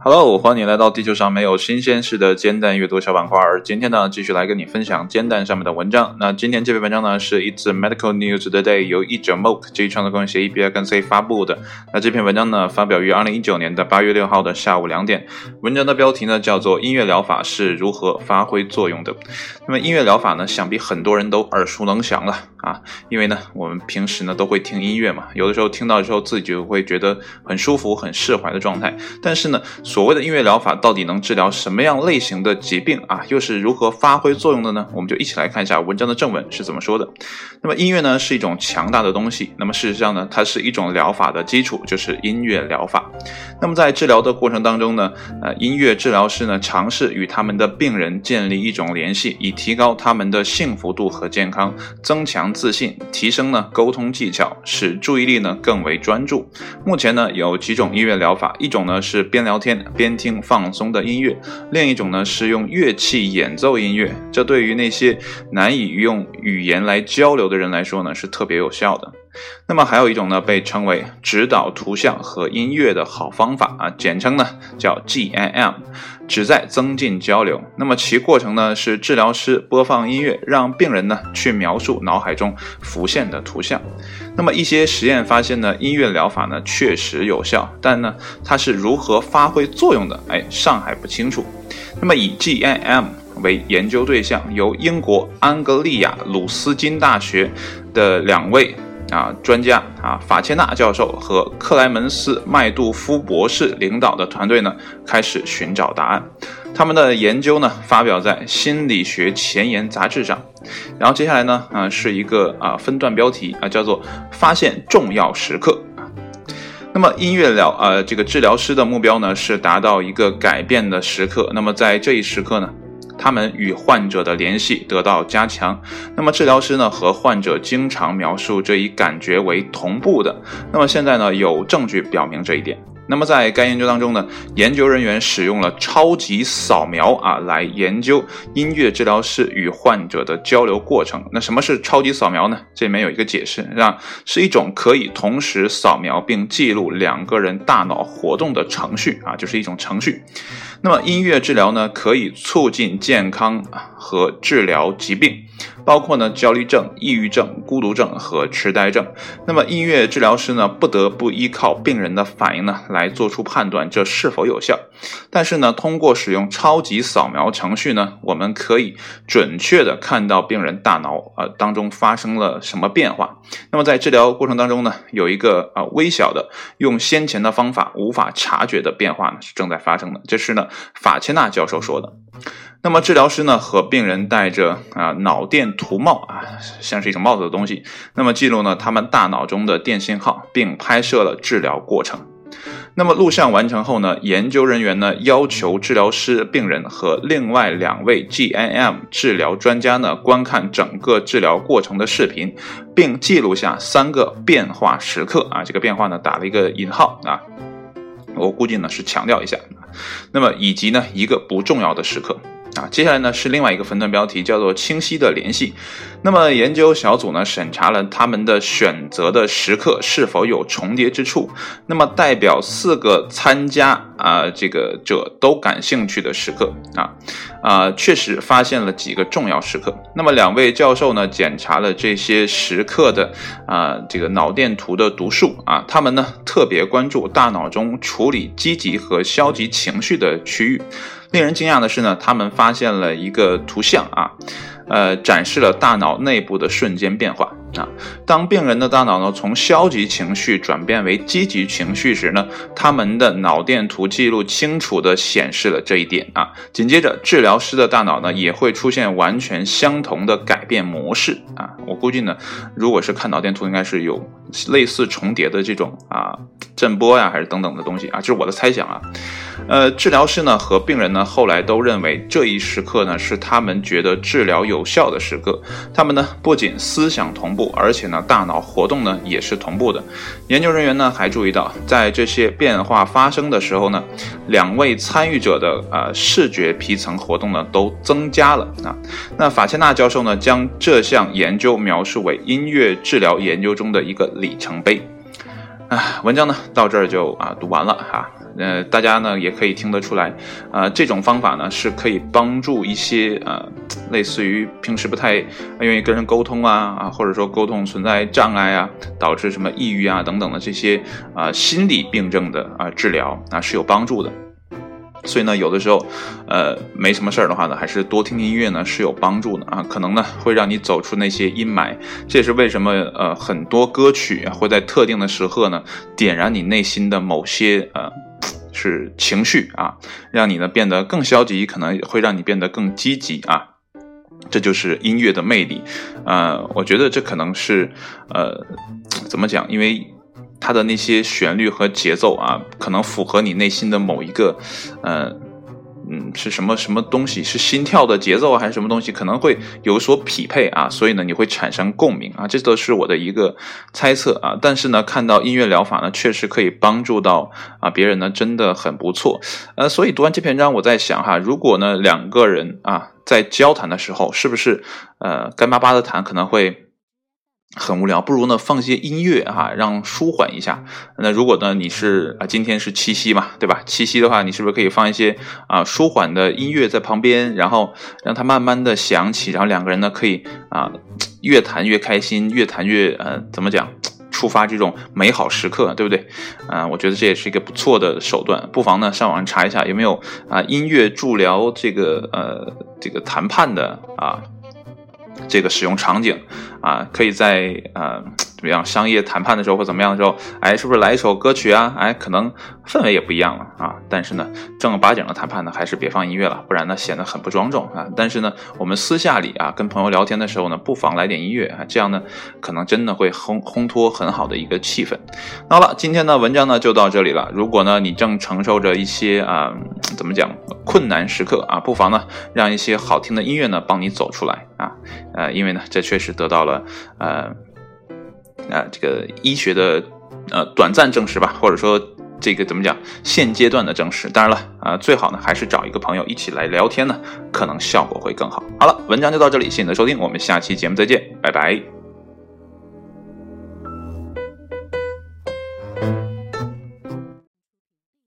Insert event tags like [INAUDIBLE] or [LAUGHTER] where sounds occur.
Hello，欢迎来到地球上没有新鲜事的煎蛋阅读小板块。今天呢，继续来跟你分享煎蛋上面的文章。那今天这篇文章呢，是 It's Medical News Today 由译者 Moke 这一创作公司协议 B 跟 C 发布的。那这篇文章呢，发表于二零一九年的八月六号的下午两点。文章的标题呢，叫做《音乐疗法是如何发挥作用的》。那么音乐疗法呢，想必很多人都耳熟能详了啊，因为呢，我们平时呢都会听音乐嘛，有的时候听到之后自己就会觉得很舒服、很释怀的状态。但是呢，所谓的音乐疗法到底能治疗什么样类型的疾病啊？又是如何发挥作用的呢？我们就一起来看一下文章的正文是怎么说的。那么音乐呢是一种强大的东西，那么事实上呢，它是一种疗法的基础，就是音乐疗法。那么在治疗的过程当中呢，呃，音乐治疗师呢尝试与他们的病人建立一种联系，以提高他们的幸福度和健康，增强自信，提升呢沟通技巧，使注意力呢更为专注。目前呢有几种音乐疗法，一种呢是边聊天边听放松的音乐，另一种呢是用乐器演奏音乐。这对于那些难以用语言来交流的人来说呢，是特别有效的。那么还有一种呢，被称为指导图像和音乐的好方法啊，简称呢叫 GIM，旨在增进交流。那么其过程呢是治疗师播放音乐，让病人呢去描述脑海中浮现的图像。那么一些实验发现呢，音乐疗法呢确实有效，但呢它是如何发挥作用的，哎，尚还不清楚。那么以 GIM 为研究对象，由英国安格利亚鲁斯金大学的两位。啊，专家啊，法切纳教授和克莱门斯麦杜夫博士领导的团队呢，开始寻找答案。他们的研究呢，发表在《心理学前沿》杂志上。然后接下来呢，啊，是一个啊分段标题啊，叫做“发现重要时刻”。那么音乐疗呃，这个治疗师的目标呢，是达到一个改变的时刻。那么在这一时刻呢？他们与患者的联系得到加强，那么治疗师呢和患者经常描述这一感觉为同步的。那么现在呢有证据表明这一点。那么在该研究当中呢，研究人员使用了超级扫描啊来研究音乐治疗师与患者的交流过程。那什么是超级扫描呢？这里面有一个解释，是吧？是一种可以同时扫描并记录两个人大脑活动的程序啊，就是一种程序。那么音乐治疗呢，可以促进健康和治疗疾病，包括呢焦虑症、抑郁症、孤独症和痴呆症。那么音乐治疗师呢，不得不依靠病人的反应呢来做出判断，这是否有效。但是呢，通过使用超级扫描程序呢，我们可以准确的看到病人大脑呃当中发生了什么变化。那么在治疗过程当中呢，有一个啊微小的用先前的方法无法察觉的变化呢是正在发生的，这是呢。法切纳教授说的。那么治疗师呢和病人戴着啊脑电图帽啊，像是一种帽子的东西。那么记录呢他们大脑中的电信号，并拍摄了治疗过程。那么录像完成后呢，研究人员呢要求治疗师、病人和另外两位 GIM 治疗专家呢观看整个治疗过程的视频，并记录下三个变化时刻啊。这个变化呢打了一个引号啊。我估计呢是强调一下，那么以及呢一个不重要的时刻。啊，接下来呢是另外一个分段标题，叫做“清晰的联系”。那么研究小组呢审查了他们的选择的时刻是否有重叠之处。那么代表四个参加啊这个者都感兴趣的时刻啊啊，确实发现了几个重要时刻。那么两位教授呢检查了这些时刻的啊这个脑电图的读数啊，他们呢特别关注大脑中处理积极和消极情绪的区域。令人惊讶的是呢，他们发现了一个图像啊，呃，展示了大脑内部的瞬间变化。啊。当病人的大脑呢从消极情绪转变为积极情绪时呢，他们的脑电图记录清楚地显示了这一点啊。紧接着，治疗师的大脑呢也会出现完全相同的改变模式啊。我估计呢，如果是看脑电图，应该是有类似重叠的这种啊震波呀，还是等等的东西啊，这是我的猜想啊。呃，治疗师呢和病人呢后来都认为这一时刻呢是他们觉得治疗有效的时刻。他们呢不仅思想同步，而且呢大脑活动呢也是同步的。研究人员呢还注意到，在这些变化发生的时候呢，两位参与者的呃视觉皮层活动呢都增加了啊。那法切纳教授呢将这项研究描述为音乐治疗研究中的一个里程碑。啊，文章呢到这儿就啊读完了哈。呃，大家呢也可以听得出来，啊，这种方法呢是可以帮助一些呃，类似于平时不太愿意跟人沟通啊啊，或者说沟通存在障碍啊，导致什么抑郁啊等等的这些啊心理病症的啊治疗啊是有帮助的。所以呢，有的时候，呃，没什么事儿的话呢，还是多听听音乐呢是有帮助的啊，可能呢会让你走出那些阴霾。这也是为什么呃很多歌曲会在特定的时刻呢点燃你内心的某些呃 [SIGHS] 是情绪啊，让你呢变得更消极，可能会让你变得更积极啊。这就是音乐的魅力，呃，我觉得这可能是呃怎么讲，因为。它的那些旋律和节奏啊，可能符合你内心的某一个，呃，嗯，是什么什么东西？是心跳的节奏还是什么东西？可能会有所匹配啊，所以呢，你会产生共鸣啊，这都是我的一个猜测啊。但是呢，看到音乐疗法呢，确实可以帮助到啊别人呢，真的很不错。呃，所以读完这篇章，我在想哈，如果呢两个人啊在交谈的时候，是不是呃干巴巴的谈可能会？很无聊，不如呢放些音乐哈，让舒缓一下。那如果呢你是啊，今天是七夕嘛，对吧？七夕的话，你是不是可以放一些啊舒缓的音乐在旁边，然后让它慢慢的响起，然后两个人呢可以啊越谈越开心，越谈越呃怎么讲，触发这种美好时刻，对不对？啊，我觉得这也是一个不错的手段，不妨呢上网上查一下有没有啊音乐助疗这个呃这个谈判的啊。这个使用场景，啊，可以在呃。怎么样？商业谈判的时候或怎么样的时候，哎，是不是来一首歌曲啊？哎，可能氛围也不一样了啊。但是呢，正儿八经的谈判呢，还是别放音乐了，不然呢显得很不庄重啊。但是呢，我们私下里啊，跟朋友聊天的时候呢，不妨来点音乐啊，这样呢，可能真的会烘烘托很好的一个气氛。那好了，今天的文章呢就到这里了。如果呢你正承受着一些啊，怎么讲困难时刻啊，不妨呢让一些好听的音乐呢帮你走出来啊。呃，因为呢这确实得到了呃。啊，这个医学的呃短暂证实吧，或者说这个怎么讲，现阶段的证实。当然了，啊，最好呢还是找一个朋友一起来聊天呢，可能效果会更好。好了，文章就到这里，谢谢你的收听，我们下期节目再见，拜拜。